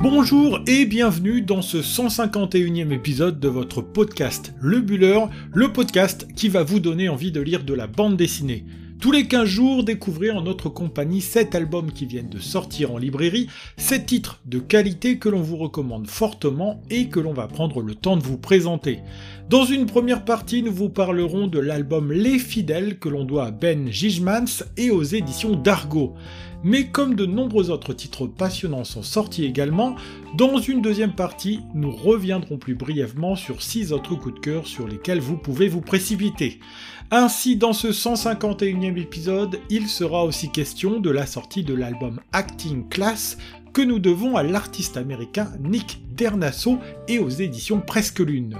Bonjour et bienvenue dans ce 151e épisode de votre podcast Le Buller, le podcast qui va vous donner envie de lire de la bande dessinée. Tous les 15 jours, découvrez en notre compagnie 7 albums qui viennent de sortir en librairie, 7 titres de qualité que l'on vous recommande fortement et que l'on va prendre le temps de vous présenter. Dans une première partie, nous vous parlerons de l'album Les Fidèles que l'on doit à Ben Gijmans et aux éditions d'Argo mais comme de nombreux autres titres passionnants sont sortis également, dans une deuxième partie, nous reviendrons plus brièvement sur 6 autres coups de cœur sur lesquels vous pouvez vous précipiter. Ainsi, dans ce 151e épisode, il sera aussi question de la sortie de l'album Acting Class que nous devons à l'artiste américain Nick Dernasso et aux éditions Presque Lune.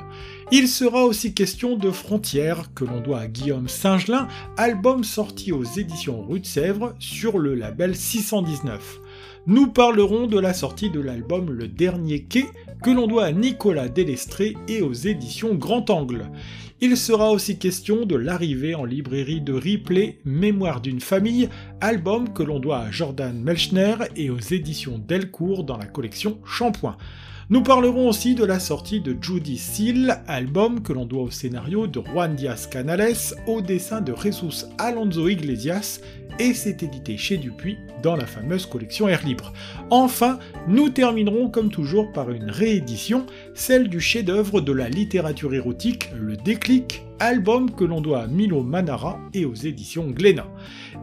Il sera aussi question de Frontières, que l'on doit à Guillaume Singelin, album sorti aux éditions Rue de Sèvres sur le label 619. Nous parlerons de la sortie de l'album Le Dernier Quai, que l'on doit à Nicolas Delestré et aux éditions Grand Angle. Il sera aussi question de l'arrivée en librairie de Ripley, Mémoire d'une famille, album que l'on doit à Jordan Melchner et aux éditions Delcourt dans la collection Shampoing. Nous parlerons aussi de la sortie de Judy Seal, album que l'on doit au scénario de Juan Diaz Canales, au dessin de Jesus Alonso Iglesias, et c'est édité chez Dupuis dans la fameuse collection Air Libre. Enfin, nous terminerons comme toujours par une réédition, celle du chef-d'œuvre de la littérature érotique, Le Déclic, album que l'on doit à Milo Manara et aux éditions Glénat.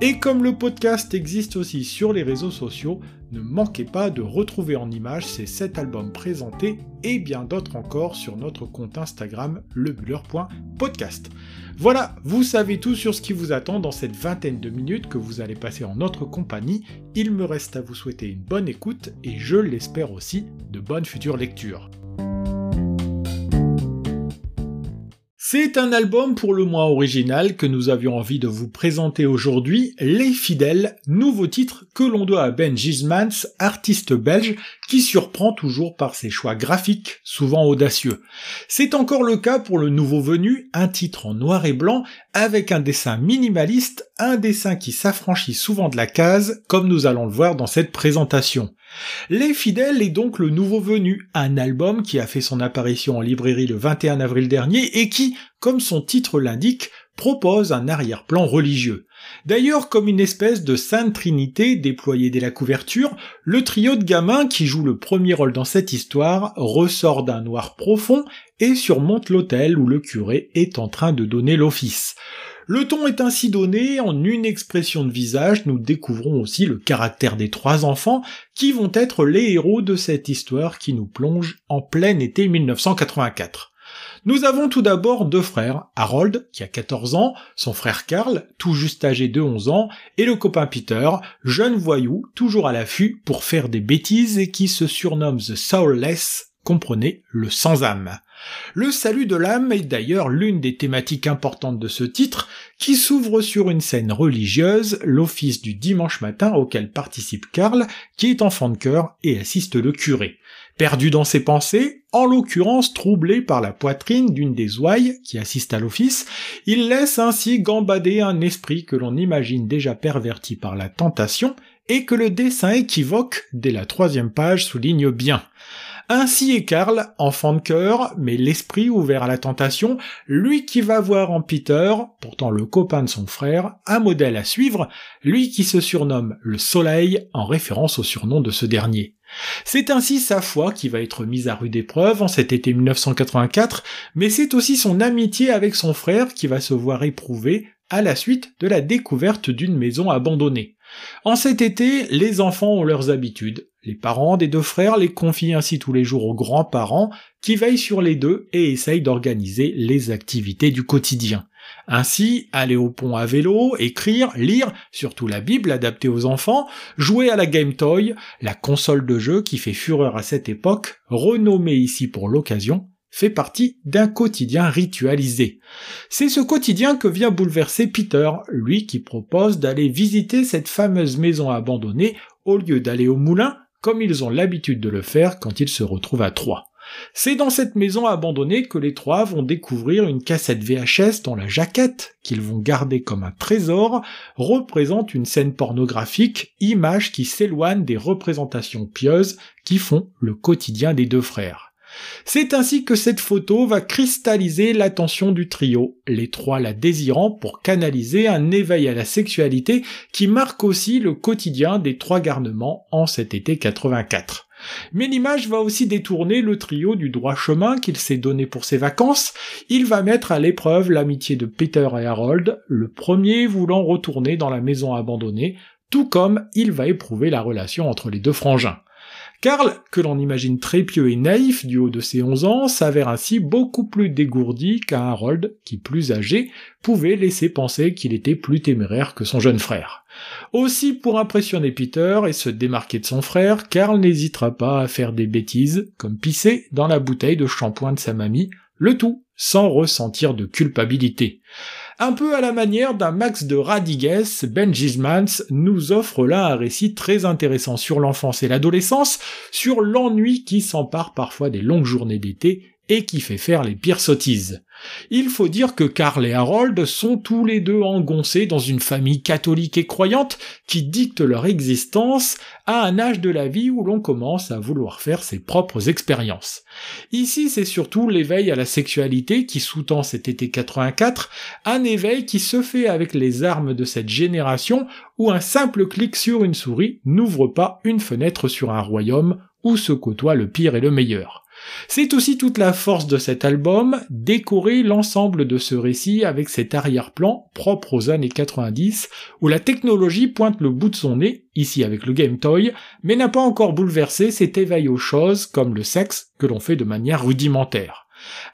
Et comme le podcast existe aussi sur les réseaux sociaux, ne manquez pas de retrouver en images ces 7 albums présentés et bien d'autres encore sur notre compte Instagram lebuller.podcast. Voilà, vous savez tout sur ce qui vous attend dans cette vingtaine de minutes que vous allez passer en notre compagnie. Il me reste à vous souhaiter une bonne écoute et je l'espère aussi de bonnes futures lectures. C'est un album pour le moins original que nous avions envie de vous présenter aujourd'hui, Les Fidèles, nouveau titre que l'on doit à Ben Gismans, artiste belge qui surprend toujours par ses choix graphiques, souvent audacieux. C'est encore le cas pour le nouveau venu, un titre en noir et blanc avec un dessin minimaliste, un dessin qui s'affranchit souvent de la case, comme nous allons le voir dans cette présentation. Les Fidèles est donc le nouveau venu, un album qui a fait son apparition en librairie le 21 avril dernier et qui, comme son titre l'indique, propose un arrière-plan religieux. D'ailleurs, comme une espèce de sainte trinité déployée dès la couverture, le trio de gamins qui joue le premier rôle dans cette histoire ressort d'un noir profond et surmonte l'autel où le curé est en train de donner l'office. Le ton est ainsi donné, en une expression de visage, nous découvrons aussi le caractère des trois enfants qui vont être les héros de cette histoire qui nous plonge en plein été 1984. Nous avons tout d'abord deux frères, Harold, qui a 14 ans, son frère Karl, tout juste âgé de 11 ans, et le copain Peter, jeune voyou, toujours à l'affût pour faire des bêtises et qui se surnomme The Soulless, comprenez, le sans-âme. Le salut de l'âme est d'ailleurs l'une des thématiques importantes de ce titre, qui s'ouvre sur une scène religieuse, l'office du dimanche matin auquel participe Karl, qui est enfant de cœur et assiste le curé. Perdu dans ses pensées, en l'occurrence troublé par la poitrine d'une des ouailles qui assiste à l'office, il laisse ainsi gambader un esprit que l'on imagine déjà perverti par la tentation et que le dessin équivoque dès la troisième page souligne bien. Ainsi est Karl, enfant de cœur, mais l'esprit ouvert à la tentation, lui qui va voir en Peter, pourtant le copain de son frère, un modèle à suivre, lui qui se surnomme le Soleil en référence au surnom de ce dernier. C'est ainsi sa foi qui va être mise à rude épreuve en cet été 1984, mais c'est aussi son amitié avec son frère qui va se voir éprouvée à la suite de la découverte d'une maison abandonnée. En cet été, les enfants ont leurs habitudes. Les parents des deux frères les confient ainsi tous les jours aux grands-parents qui veillent sur les deux et essayent d'organiser les activités du quotidien. Ainsi, aller au pont à vélo, écrire, lire, surtout la Bible adaptée aux enfants, jouer à la Game Toy, la console de jeu qui fait fureur à cette époque, renommée ici pour l'occasion, fait partie d'un quotidien ritualisé. C'est ce quotidien que vient bouleverser Peter, lui qui propose d'aller visiter cette fameuse maison abandonnée au lieu d'aller au moulin comme ils ont l'habitude de le faire quand ils se retrouvent à trois. C'est dans cette maison abandonnée que les trois vont découvrir une cassette VHS dont la jaquette, qu'ils vont garder comme un trésor, représente une scène pornographique, image qui s'éloigne des représentations pieuses qui font le quotidien des deux frères. C'est ainsi que cette photo va cristalliser l'attention du trio, les trois la désirant pour canaliser un éveil à la sexualité qui marque aussi le quotidien des trois garnements en cet été 84. Mais l'image va aussi détourner le trio du droit chemin qu'il s'est donné pour ses vacances. Il va mettre à l'épreuve l'amitié de Peter et Harold, le premier voulant retourner dans la maison abandonnée, tout comme il va éprouver la relation entre les deux frangins. Karl, que l'on imagine très pieux et naïf du haut de ses 11 ans, s'avère ainsi beaucoup plus dégourdi qu'un Harold qui, plus âgé, pouvait laisser penser qu'il était plus téméraire que son jeune frère. Aussi, pour impressionner Peter et se démarquer de son frère, Karl n'hésitera pas à faire des bêtises, comme pisser dans la bouteille de shampoing de sa mamie, le tout sans ressentir de culpabilité. Un peu à la manière d'un Max de Radigues, Ben Gismans nous offre là un récit très intéressant sur l'enfance et l'adolescence, sur l'ennui qui s'empare parfois des longues journées d'été et qui fait faire les pires sottises. Il faut dire que Karl et Harold sont tous les deux engoncés dans une famille catholique et croyante qui dicte leur existence à un âge de la vie où l'on commence à vouloir faire ses propres expériences. Ici, c'est surtout l'éveil à la sexualité qui sous-tend cet été 84, un éveil qui se fait avec les armes de cette génération où un simple clic sur une souris n'ouvre pas une fenêtre sur un royaume où se côtoient le pire et le meilleur. C'est aussi toute la force de cet album, décorer l'ensemble de ce récit avec cet arrière-plan propre aux années 90, où la technologie pointe le bout de son nez, ici avec le Game Toy, mais n'a pas encore bouleversé cet éveil aux choses comme le sexe que l'on fait de manière rudimentaire.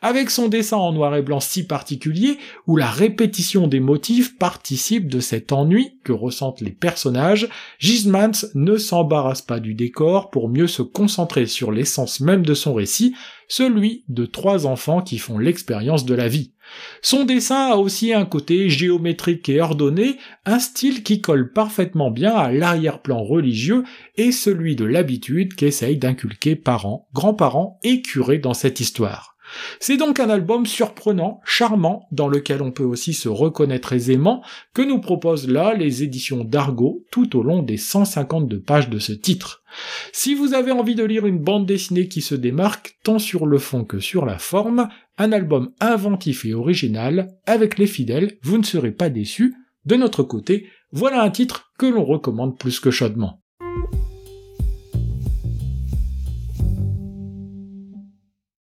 Avec son dessin en noir et blanc si particulier, où la répétition des motifs participe de cet ennui que ressentent les personnages, Gismans ne s'embarrasse pas du décor pour mieux se concentrer sur l'essence même de son récit, celui de trois enfants qui font l'expérience de la vie. Son dessin a aussi un côté géométrique et ordonné, un style qui colle parfaitement bien à l'arrière-plan religieux et celui de l'habitude qu'essayent d'inculquer parents, grands-parents et curés dans cette histoire. C'est donc un album surprenant, charmant, dans lequel on peut aussi se reconnaître aisément, que nous proposent là les éditions d'Argo tout au long des 152 pages de ce titre. Si vous avez envie de lire une bande dessinée qui se démarque tant sur le fond que sur la forme, un album inventif et original, avec les fidèles, vous ne serez pas déçus. De notre côté, voilà un titre que l'on recommande plus que chaudement.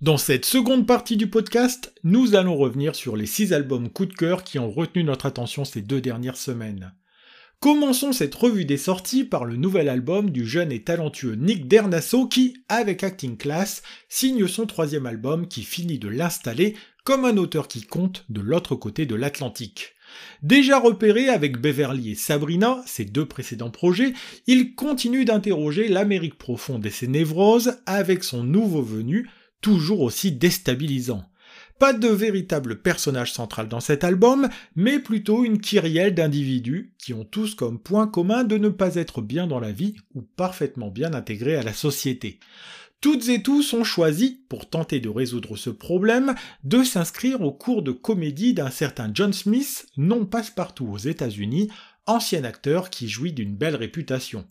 Dans cette seconde partie du podcast, nous allons revenir sur les six albums coup de cœur qui ont retenu notre attention ces deux dernières semaines. Commençons cette revue des sorties par le nouvel album du jeune et talentueux Nick Dernasso qui, avec Acting Class, signe son troisième album qui finit de l'installer comme un auteur qui compte de l'autre côté de l'Atlantique. Déjà repéré avec Beverly et Sabrina, ses deux précédents projets, il continue d'interroger l'Amérique profonde et ses névroses avec son nouveau venu, toujours aussi déstabilisant. Pas de véritable personnage central dans cet album, mais plutôt une kyrielle d'individus qui ont tous comme point commun de ne pas être bien dans la vie ou parfaitement bien intégrés à la société. Toutes et tous ont choisi, pour tenter de résoudre ce problème, de s'inscrire au cours de comédie d'un certain John Smith, non passe-partout aux États-Unis, ancien acteur qui jouit d'une belle réputation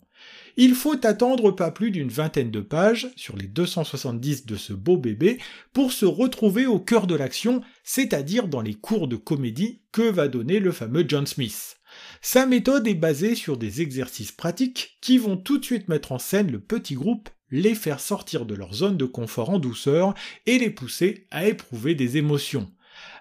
il faut attendre pas plus d'une vingtaine de pages, sur les 270 de ce beau bébé, pour se retrouver au cœur de l'action, c'est-à-dire dans les cours de comédie que va donner le fameux John Smith. Sa méthode est basée sur des exercices pratiques qui vont tout de suite mettre en scène le petit groupe, les faire sortir de leur zone de confort en douceur et les pousser à éprouver des émotions.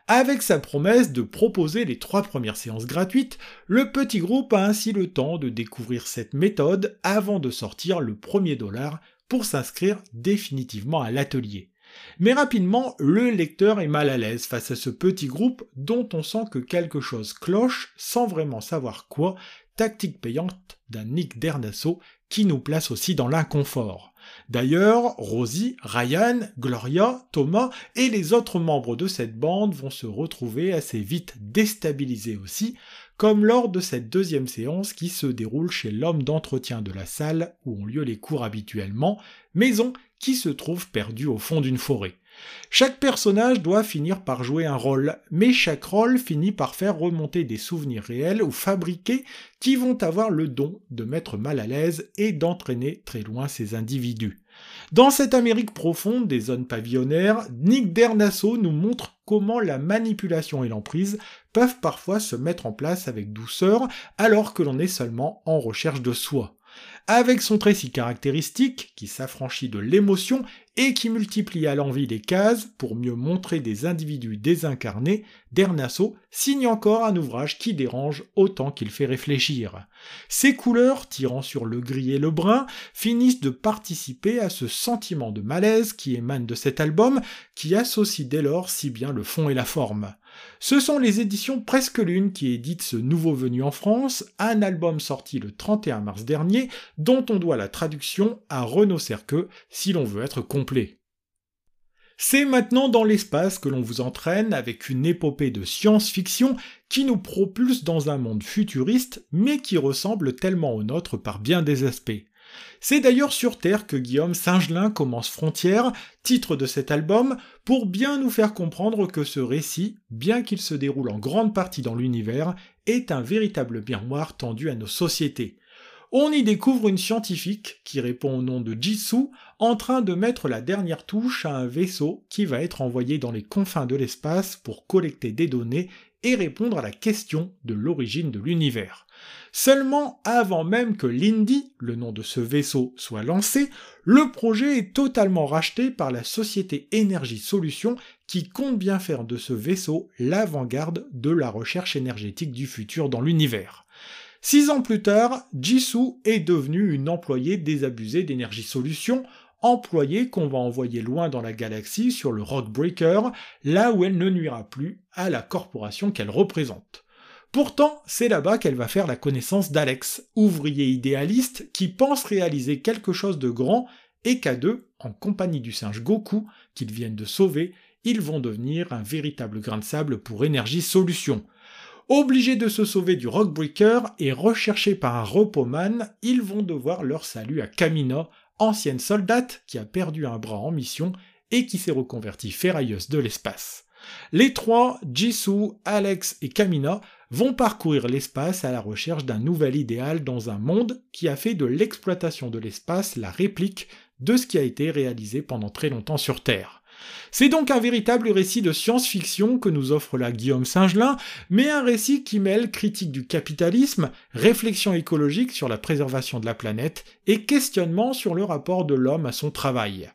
Avec sa promesse de proposer les trois premières séances gratuites, le petit groupe a ainsi le temps de découvrir cette méthode avant de sortir le premier dollar pour s'inscrire définitivement à l'atelier. Mais rapidement, le lecteur est mal à l'aise face à ce petit groupe dont on sent que quelque chose cloche sans vraiment savoir quoi, tactique payante d'un Nick Dernasso qui nous place aussi dans l'inconfort. D'ailleurs, Rosie, Ryan, Gloria, Thomas et les autres membres de cette bande vont se retrouver assez vite déstabilisés aussi comme lors de cette deuxième séance qui se déroule chez l'homme d'entretien de la salle où ont lieu les cours habituellement, maison qui se trouve perdue au fond d'une forêt. Chaque personnage doit finir par jouer un rôle, mais chaque rôle finit par faire remonter des souvenirs réels ou fabriqués qui vont avoir le don de mettre mal à l'aise et d'entraîner très loin ces individus. Dans cette Amérique profonde des zones pavillonnaires, Nick Dernasso nous montre comment la manipulation et l'emprise peuvent parfois se mettre en place avec douceur alors que l'on est seulement en recherche de soi. Avec son trait si caractéristique, qui s'affranchit de l'émotion et qui multiplie à l'envie les cases pour mieux montrer des individus désincarnés, Dernasso signe encore un ouvrage qui dérange autant qu'il fait réfléchir. Ses couleurs, tirant sur le gris et le brun, finissent de participer à ce sentiment de malaise qui émane de cet album, qui associe dès lors si bien le fond et la forme. Ce sont les éditions Presque Lune qui éditent ce nouveau venu en France, un album sorti le 31 mars dernier, dont on doit la traduction à Renaud Cerqueux si l'on veut être complet. C'est maintenant dans l'espace que l'on vous entraîne avec une épopée de science-fiction qui nous propulse dans un monde futuriste mais qui ressemble tellement au nôtre par bien des aspects. C'est d'ailleurs sur Terre que Guillaume Singelin commence Frontière, titre de cet album, pour bien nous faire comprendre que ce récit, bien qu'il se déroule en grande partie dans l'univers, est un véritable miroir tendu à nos sociétés. On y découvre une scientifique qui répond au nom de Jisoo, en train de mettre la dernière touche à un vaisseau qui va être envoyé dans les confins de l'espace pour collecter des données répondre à la question de l'origine de l'univers. Seulement avant même que l'Indy, le nom de ce vaisseau, soit lancé, le projet est totalement racheté par la société Énergie Solutions qui compte bien faire de ce vaisseau l'avant-garde de la recherche énergétique du futur dans l'univers. Six ans plus tard, Jisoo est devenue une employée désabusée d'Énergie Solutions, employée qu'on va envoyer loin dans la galaxie sur le Rockbreaker, là où elle ne nuira plus à la corporation qu'elle représente. Pourtant, c'est là-bas qu'elle va faire la connaissance d'Alex, ouvrier idéaliste qui pense réaliser quelque chose de grand et qu'à deux, en compagnie du singe Goku, qu'ils viennent de sauver, ils vont devenir un véritable grain de sable pour Énergie Solution. Obligés de se sauver du Rockbreaker et recherchés par un repoman, ils vont devoir leur salut à Kamina, ancienne soldate qui a perdu un bras en mission et qui s'est reconvertie ferrailleuse de l'espace. Les trois, Jisoo, Alex et Kamina, vont parcourir l'espace à la recherche d'un nouvel idéal dans un monde qui a fait de l'exploitation de l'espace la réplique de ce qui a été réalisé pendant très longtemps sur Terre. C'est donc un véritable récit de science-fiction que nous offre la Guillaume Singelin, mais un récit qui mêle critique du capitalisme, réflexion écologique sur la préservation de la planète et questionnement sur le rapport de l'homme à son travail.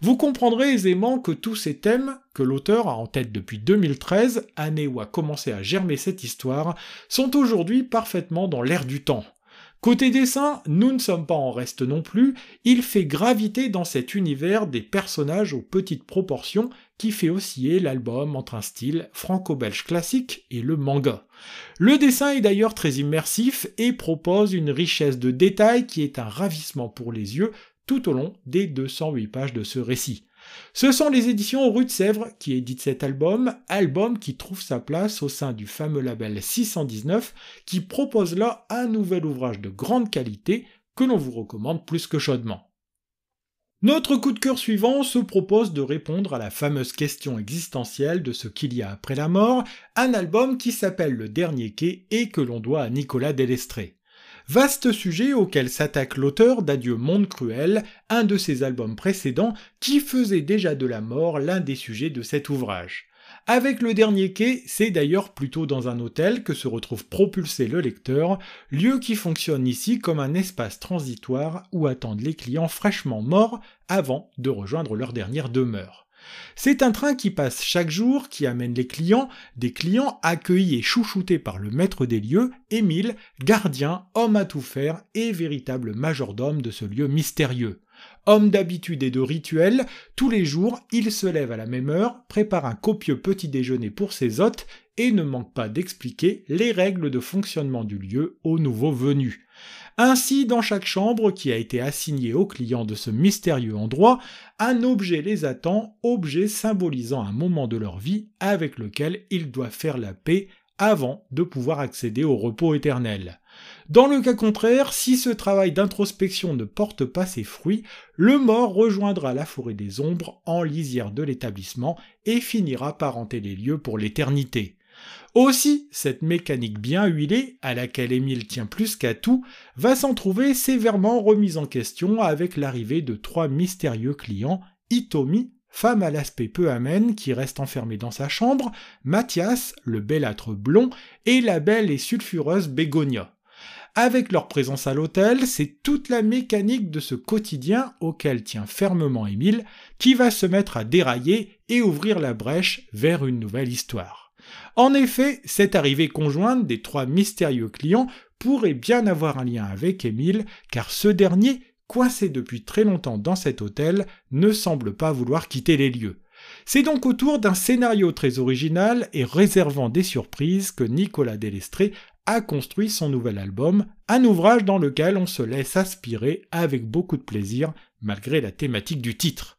Vous comprendrez aisément que tous ces thèmes, que l'auteur a en tête depuis 2013, année où a commencé à germer cette histoire, sont aujourd'hui parfaitement dans l'air du temps. Côté dessin, nous ne sommes pas en reste non plus, il fait graviter dans cet univers des personnages aux petites proportions qui fait osciller l'album entre un style franco-belge classique et le manga. Le dessin est d'ailleurs très immersif et propose une richesse de détails qui est un ravissement pour les yeux tout au long des 208 pages de ce récit. Ce sont les éditions Rue de Sèvres qui éditent cet album, album qui trouve sa place au sein du fameux label 619, qui propose là un nouvel ouvrage de grande qualité que l'on vous recommande plus que chaudement. Notre coup de cœur suivant se propose de répondre à la fameuse question existentielle de ce qu'il y a après la mort, un album qui s'appelle Le Dernier Quai et que l'on doit à Nicolas Delestré. Vaste sujet auquel s'attaque l'auteur d'Adieu Monde Cruel, un de ses albums précédents qui faisait déjà de la mort l'un des sujets de cet ouvrage. Avec le dernier quai, c'est d'ailleurs plutôt dans un hôtel que se retrouve propulsé le lecteur, lieu qui fonctionne ici comme un espace transitoire où attendent les clients fraîchement morts avant de rejoindre leur dernière demeure. C'est un train qui passe chaque jour, qui amène les clients, des clients accueillis et chouchoutés par le maître des lieux, Émile, gardien, homme à tout faire et véritable majordome de ce lieu mystérieux. Homme d'habitude et de rituel, tous les jours, il se lève à la même heure, prépare un copieux petit déjeuner pour ses hôtes et ne manque pas d'expliquer les règles de fonctionnement du lieu aux nouveaux venus. Ainsi, dans chaque chambre qui a été assignée aux clients de ce mystérieux endroit, un objet les attend, objet symbolisant un moment de leur vie avec lequel ils doivent faire la paix avant de pouvoir accéder au repos éternel. Dans le cas contraire, si ce travail d'introspection ne porte pas ses fruits, le mort rejoindra la forêt des ombres en lisière de l'établissement et finira par hanter les lieux pour l'éternité. Aussi, cette mécanique bien huilée, à laquelle Émile tient plus qu'à tout, va s'en trouver sévèrement remise en question avec l'arrivée de trois mystérieux clients, Itomi, femme à l'aspect peu amène qui reste enfermée dans sa chambre, Mathias, le bellâtre blond, et la belle et sulfureuse Bégonia. Avec leur présence à l'hôtel, c'est toute la mécanique de ce quotidien auquel tient fermement Émile qui va se mettre à dérailler et ouvrir la brèche vers une nouvelle histoire. En effet, cette arrivée conjointe des trois mystérieux clients pourrait bien avoir un lien avec Émile, car ce dernier, coincé depuis très longtemps dans cet hôtel, ne semble pas vouloir quitter les lieux. C'est donc autour d'un scénario très original et réservant des surprises que Nicolas Delestré a construit son nouvel album, un ouvrage dans lequel on se laisse aspirer avec beaucoup de plaisir malgré la thématique du titre.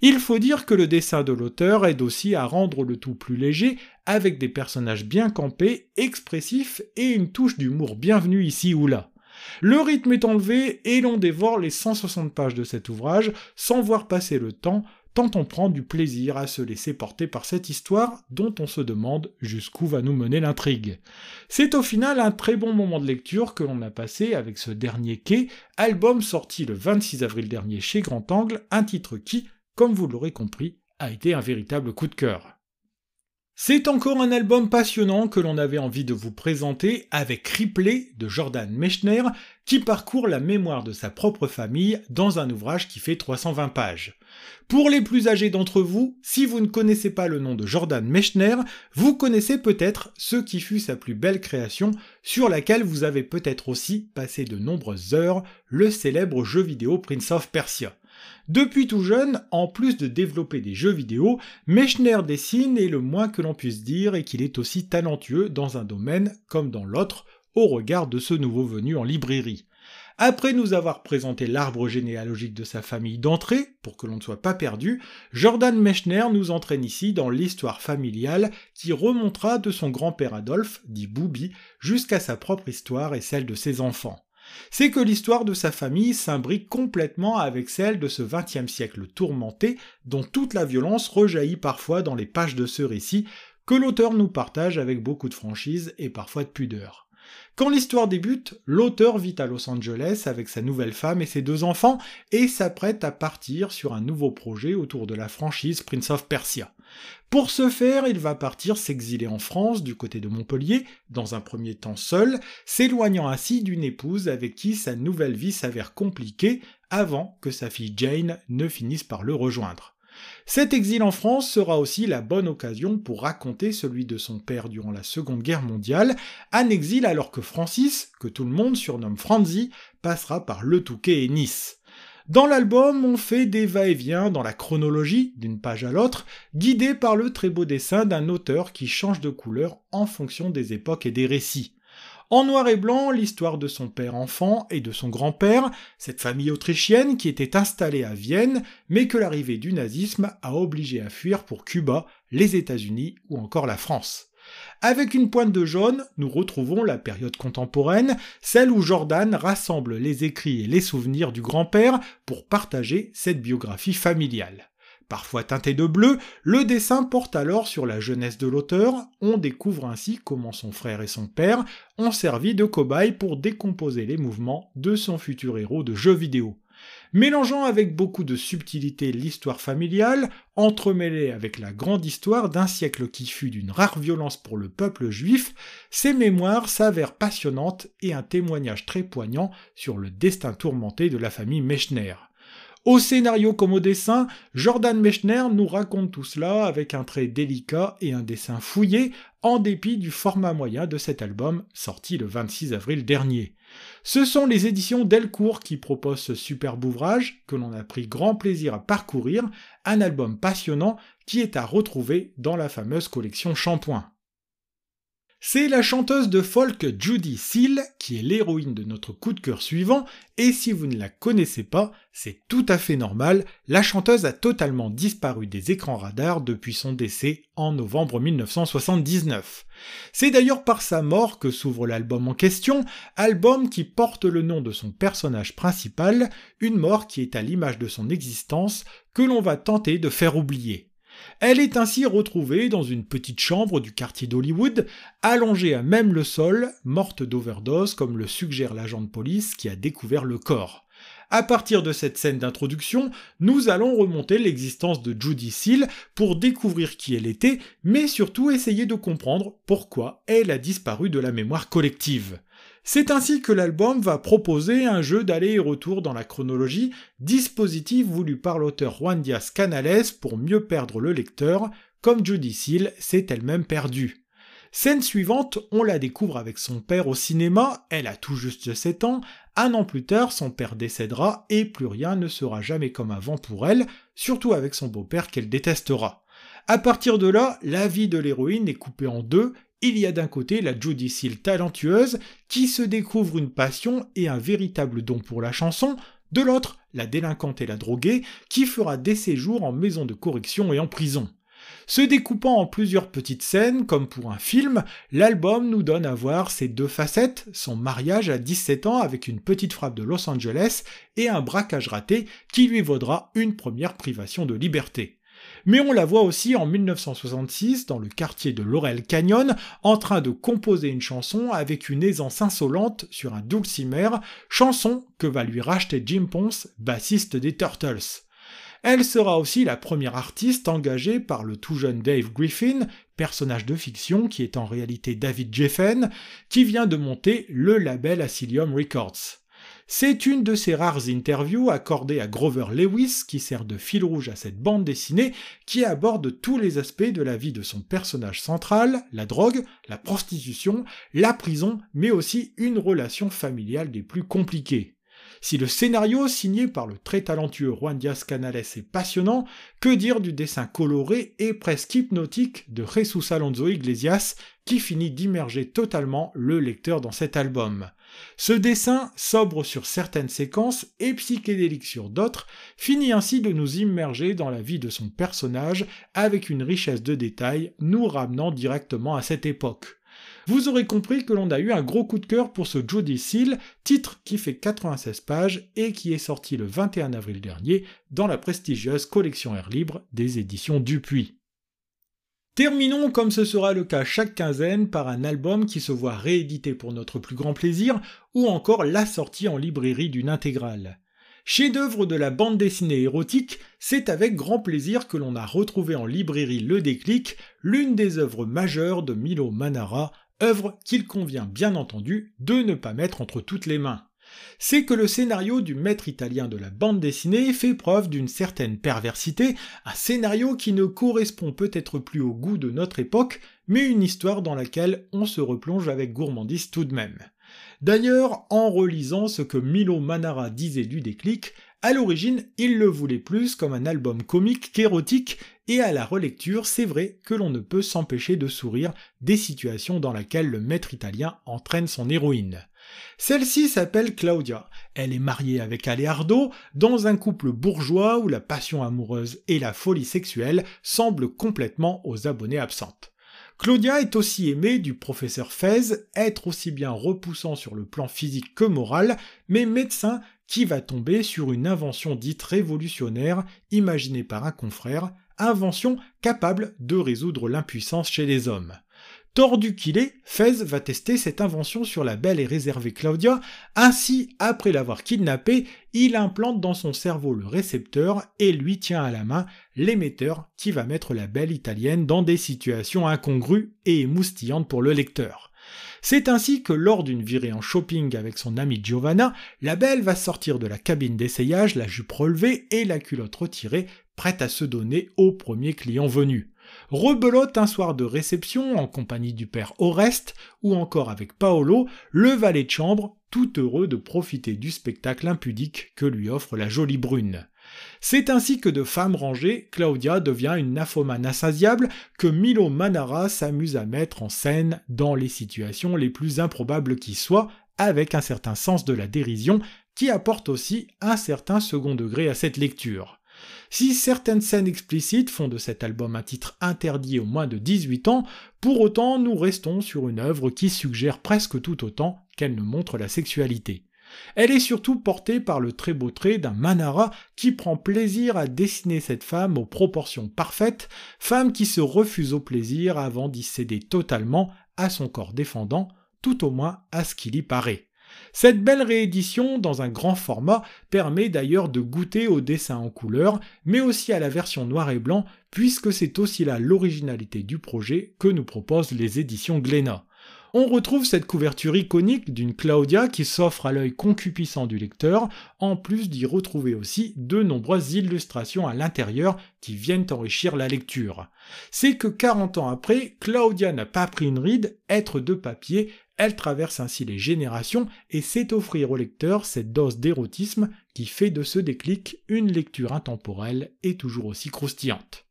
Il faut dire que le dessin de l'auteur aide aussi à rendre le tout plus léger, avec des personnages bien campés, expressifs et une touche d'humour bienvenue ici ou là. Le rythme est enlevé et l'on dévore les 160 pages de cet ouvrage sans voir passer le temps, tant on prend du plaisir à se laisser porter par cette histoire dont on se demande jusqu'où va nous mener l'intrigue. C'est au final un très bon moment de lecture que l'on a passé avec ce dernier quai, album sorti le 26 avril dernier chez Grand Angle, un titre qui, comme vous l'aurez compris, a été un véritable coup de cœur. C'est encore un album passionnant que l'on avait envie de vous présenter avec Ripley de Jordan Mechner qui parcourt la mémoire de sa propre famille dans un ouvrage qui fait 320 pages. Pour les plus âgés d'entre vous, si vous ne connaissez pas le nom de Jordan Mechner, vous connaissez peut-être ce qui fut sa plus belle création sur laquelle vous avez peut-être aussi passé de nombreuses heures, le célèbre jeu vidéo Prince of Persia. Depuis tout jeune, en plus de développer des jeux vidéo, Mechner dessine et le moins que l'on puisse dire est qu'il est aussi talentueux dans un domaine comme dans l'autre au regard de ce nouveau venu en librairie. Après nous avoir présenté l'arbre généalogique de sa famille d'entrée, pour que l'on ne soit pas perdu, Jordan Mechner nous entraîne ici dans l'histoire familiale qui remontera de son grand-père Adolphe, dit Boubi, jusqu'à sa propre histoire et celle de ses enfants c'est que l'histoire de sa famille s'imbrique complètement avec celle de ce XXe siècle tourmenté, dont toute la violence rejaillit parfois dans les pages de ce récit, que l'auteur nous partage avec beaucoup de franchise et parfois de pudeur. Quand l'histoire débute, l'auteur vit à Los Angeles avec sa nouvelle femme et ses deux enfants et s'apprête à partir sur un nouveau projet autour de la franchise Prince of Persia. Pour ce faire, il va partir s'exiler en France du côté de Montpellier, dans un premier temps seul, s'éloignant ainsi d'une épouse avec qui sa nouvelle vie s'avère compliquée avant que sa fille Jane ne finisse par le rejoindre. Cet exil en France sera aussi la bonne occasion pour raconter celui de son père durant la Seconde Guerre mondiale, un exil alors que Francis, que tout le monde surnomme Franzi, passera par Le Touquet et Nice. Dans l'album, on fait des va-et-vient dans la chronologie, d'une page à l'autre, guidé par le très beau dessin d'un auteur qui change de couleur en fonction des époques et des récits. En noir et blanc, l'histoire de son père enfant et de son grand-père, cette famille autrichienne qui était installée à Vienne, mais que l'arrivée du nazisme a obligé à fuir pour Cuba, les États-Unis ou encore la France. Avec une pointe de jaune, nous retrouvons la période contemporaine, celle où Jordan rassemble les écrits et les souvenirs du grand-père pour partager cette biographie familiale. Parfois teinté de bleu, le dessin porte alors sur la jeunesse de l'auteur, on découvre ainsi comment son frère et son père ont servi de cobayes pour décomposer les mouvements de son futur héros de jeux vidéo. Mélangeant avec beaucoup de subtilité l'histoire familiale, entremêlée avec la grande histoire d'un siècle qui fut d'une rare violence pour le peuple juif, ces mémoires s'avèrent passionnantes et un témoignage très poignant sur le destin tourmenté de la famille Mechner. Au scénario comme au dessin, Jordan Mechner nous raconte tout cela avec un trait délicat et un dessin fouillé, en dépit du format moyen de cet album sorti le 26 avril dernier. Ce sont les éditions Delcourt qui proposent ce superbe ouvrage que l'on a pris grand plaisir à parcourir, un album passionnant qui est à retrouver dans la fameuse collection Shampoing. C'est la chanteuse de folk Judy Seal qui est l'héroïne de notre coup de cœur suivant, et si vous ne la connaissez pas, c'est tout à fait normal, la chanteuse a totalement disparu des écrans radars depuis son décès en novembre 1979. C'est d'ailleurs par sa mort que s'ouvre l'album en question, album qui porte le nom de son personnage principal, une mort qui est à l'image de son existence, que l'on va tenter de faire oublier. Elle est ainsi retrouvée dans une petite chambre du quartier d'Hollywood, allongée à même le sol, morte d'overdose comme le suggère l'agent de police qui a découvert le corps. À partir de cette scène d'introduction, nous allons remonter l'existence de Judy Seal pour découvrir qui elle était, mais surtout essayer de comprendre pourquoi elle a disparu de la mémoire collective. C'est ainsi que l'album va proposer un jeu d'aller et retour dans la chronologie, dispositif voulu par l'auteur Juan Diaz Canales pour mieux perdre le lecteur, comme Judy Seal s'est elle-même perdue. Scène suivante, on la découvre avec son père au cinéma, elle a tout juste 7 ans, un an plus tard son père décédera et plus rien ne sera jamais comme avant pour elle, surtout avec son beau-père qu'elle détestera. À partir de là, la vie de l'héroïne est coupée en deux il y a d'un côté la Seal talentueuse qui se découvre une passion et un véritable don pour la chanson, de l'autre la délinquante et la droguée qui fera des séjours en maison de correction et en prison. Se découpant en plusieurs petites scènes, comme pour un film, l'album nous donne à voir ses deux facettes, son mariage à 17 ans avec une petite frappe de Los Angeles et un braquage raté qui lui vaudra une première privation de liberté mais on la voit aussi en 1966 dans le quartier de Laurel Canyon en train de composer une chanson avec une aisance insolente sur un dulcimer, chanson que va lui racheter Jim Ponce, bassiste des Turtles. Elle sera aussi la première artiste engagée par le tout jeune Dave Griffin, personnage de fiction qui est en réalité David Jeffen, qui vient de monter le label Asylum Records. C'est une de ces rares interviews accordées à Grover Lewis qui sert de fil rouge à cette bande dessinée qui aborde tous les aspects de la vie de son personnage central, la drogue, la prostitution, la prison, mais aussi une relation familiale des plus compliquées. Si le scénario signé par le très talentueux Juan Diaz Canales est passionnant, que dire du dessin coloré et presque hypnotique de Jesus Alonso Iglesias qui finit d'immerger totalement le lecteur dans cet album? Ce dessin, sobre sur certaines séquences et psychédélique sur d'autres, finit ainsi de nous immerger dans la vie de son personnage avec une richesse de détails nous ramenant directement à cette époque. Vous aurez compris que l'on a eu un gros coup de cœur pour ce Jody Seal, titre qui fait 96 pages et qui est sorti le 21 avril dernier dans la prestigieuse collection Air Libre des éditions Dupuis. Terminons comme ce sera le cas chaque quinzaine par un album qui se voit réédité pour notre plus grand plaisir ou encore la sortie en librairie d'une intégrale. Chef-d'œuvre de la bande dessinée érotique, c'est avec grand plaisir que l'on a retrouvé en librairie Le Déclic, l'une des œuvres majeures de Milo Manara, œuvre qu'il convient bien entendu de ne pas mettre entre toutes les mains. C'est que le scénario du maître italien de la bande dessinée fait preuve d'une certaine perversité, un scénario qui ne correspond peut-être plus au goût de notre époque, mais une histoire dans laquelle on se replonge avec gourmandise tout de même. D'ailleurs, en relisant ce que Milo Manara disait du déclic, à l'origine, il le voulait plus comme un album comique qu'érotique, et à la relecture, c'est vrai que l'on ne peut s'empêcher de sourire des situations dans lesquelles le maître italien entraîne son héroïne. Celle-ci s'appelle Claudia. Elle est mariée avec Aleardo dans un couple bourgeois où la passion amoureuse et la folie sexuelle semblent complètement aux abonnés absentes. Claudia est aussi aimée du professeur Fez, être aussi bien repoussant sur le plan physique que moral, mais médecin qui va tomber sur une invention dite révolutionnaire imaginée par un confrère, invention capable de résoudre l'impuissance chez les hommes. Tordu qu'il est, Fez va tester cette invention sur la belle et réservée Claudia, ainsi, après l'avoir kidnappée, il implante dans son cerveau le récepteur et lui tient à la main l'émetteur qui va mettre la belle italienne dans des situations incongrues et émoustillantes pour le lecteur. C'est ainsi que lors d'une virée en shopping avec son amie Giovanna, la belle va sortir de la cabine d'essayage, la jupe relevée et la culotte retirée, prête à se donner au premier client venu. Rebelote un soir de réception en compagnie du père Oreste ou encore avec Paolo, le valet de chambre, tout heureux de profiter du spectacle impudique que lui offre la jolie brune. C'est ainsi que de femme rangée, Claudia devient une nymphomane insatiable que Milo Manara s'amuse à mettre en scène dans les situations les plus improbables qui soient, avec un certain sens de la dérision qui apporte aussi un certain second degré à cette lecture. Si certaines scènes explicites font de cet album un titre interdit au moins de 18 ans, pour autant nous restons sur une œuvre qui suggère presque tout autant qu'elle ne montre la sexualité. Elle est surtout portée par le très beau trait d'un Manara qui prend plaisir à dessiner cette femme aux proportions parfaites, femme qui se refuse au plaisir avant d'y céder totalement à son corps défendant, tout au moins à ce qu'il y paraît. Cette belle réédition dans un grand format permet d'ailleurs de goûter au dessin en couleur, mais aussi à la version noir et blanc, puisque c'est aussi là l'originalité du projet que nous proposent les éditions Glénat. On retrouve cette couverture iconique d'une Claudia qui s'offre à l'œil concupissant du lecteur, en plus d'y retrouver aussi de nombreuses illustrations à l'intérieur qui viennent enrichir la lecture. C'est que 40 ans après, Claudia n'a pas pris une ride, être de papier, elle traverse ainsi les générations et sait offrir au lecteur cette dose d'érotisme qui fait de ce déclic une lecture intemporelle et toujours aussi croustillante.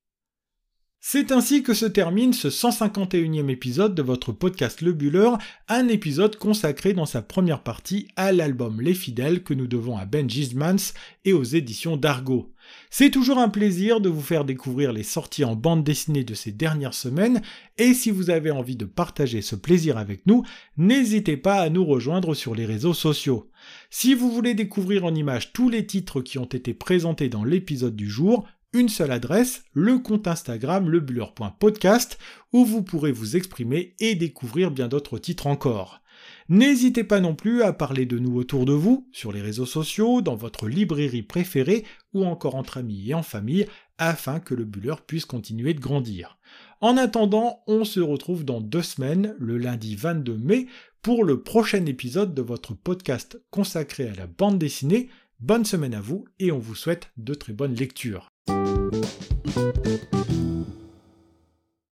C'est ainsi que se termine ce 151e épisode de votre podcast Le Buller, un épisode consacré dans sa première partie à l'album Les Fidèles que nous devons à Ben Gismans et aux éditions d'Argo. C'est toujours un plaisir de vous faire découvrir les sorties en bande dessinée de ces dernières semaines, et si vous avez envie de partager ce plaisir avec nous, n'hésitez pas à nous rejoindre sur les réseaux sociaux. Si vous voulez découvrir en images tous les titres qui ont été présentés dans l'épisode du jour, une seule adresse, le compte Instagram lebuller.podcast, où vous pourrez vous exprimer et découvrir bien d'autres titres encore. N'hésitez pas non plus à parler de nous autour de vous, sur les réseaux sociaux, dans votre librairie préférée ou encore entre amis et en famille, afin que le Buller puisse continuer de grandir. En attendant, on se retrouve dans deux semaines, le lundi 22 mai, pour le prochain épisode de votre podcast consacré à la bande dessinée. Bonne semaine à vous et on vous souhaite de très bonnes lectures. Música